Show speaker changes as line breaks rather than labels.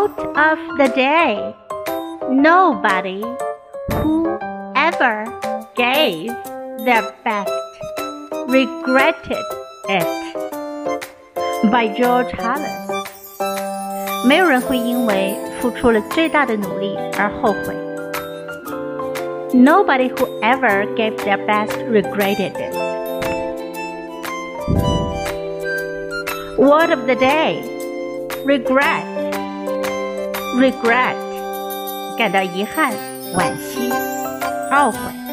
Quote of the day Nobody who ever gave their best regretted it. By George Halas。没有人会因为付出了最大的努力而后悔。Nobody who ever gave their best regretted it. Word of the day regret. Regret 感到遗憾、惋惜、懊悔。